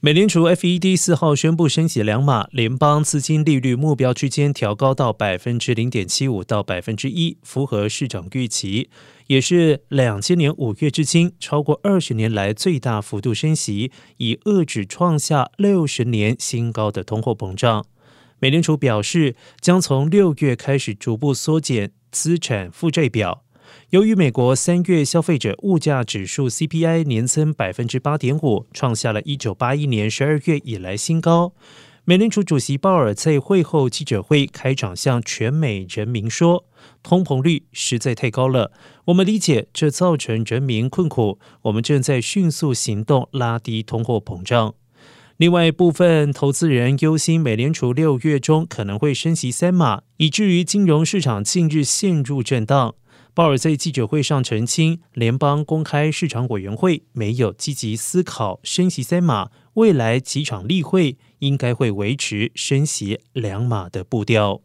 美联储 FED 四号宣布升息两码，联邦资金利率目标区间调高到百分之零点七五到百分之一，符合市场预期，也是两千年五月至今超过二十年来最大幅度升息，以遏制创下六十年新高的通货膨胀。美联储表示，将从六月开始逐步缩减资产负债表。由于美国三月消费者物价指数 CPI 年增百分之八点五，创下了一九八一年十二月以来新高，美联储主席鲍尔在会后记者会开场向全美人民说：“通膨率实在太高了，我们理解这造成人民困苦，我们正在迅速行动拉低通货膨胀。”另外，部分投资人忧心美联储六月中可能会升息三码，以至于金融市场近日陷入震荡。鲍尔在记者会上澄清，联邦公开市场委员会没有积极思考升息三码，未来几场例会应该会维持升息两码的步调。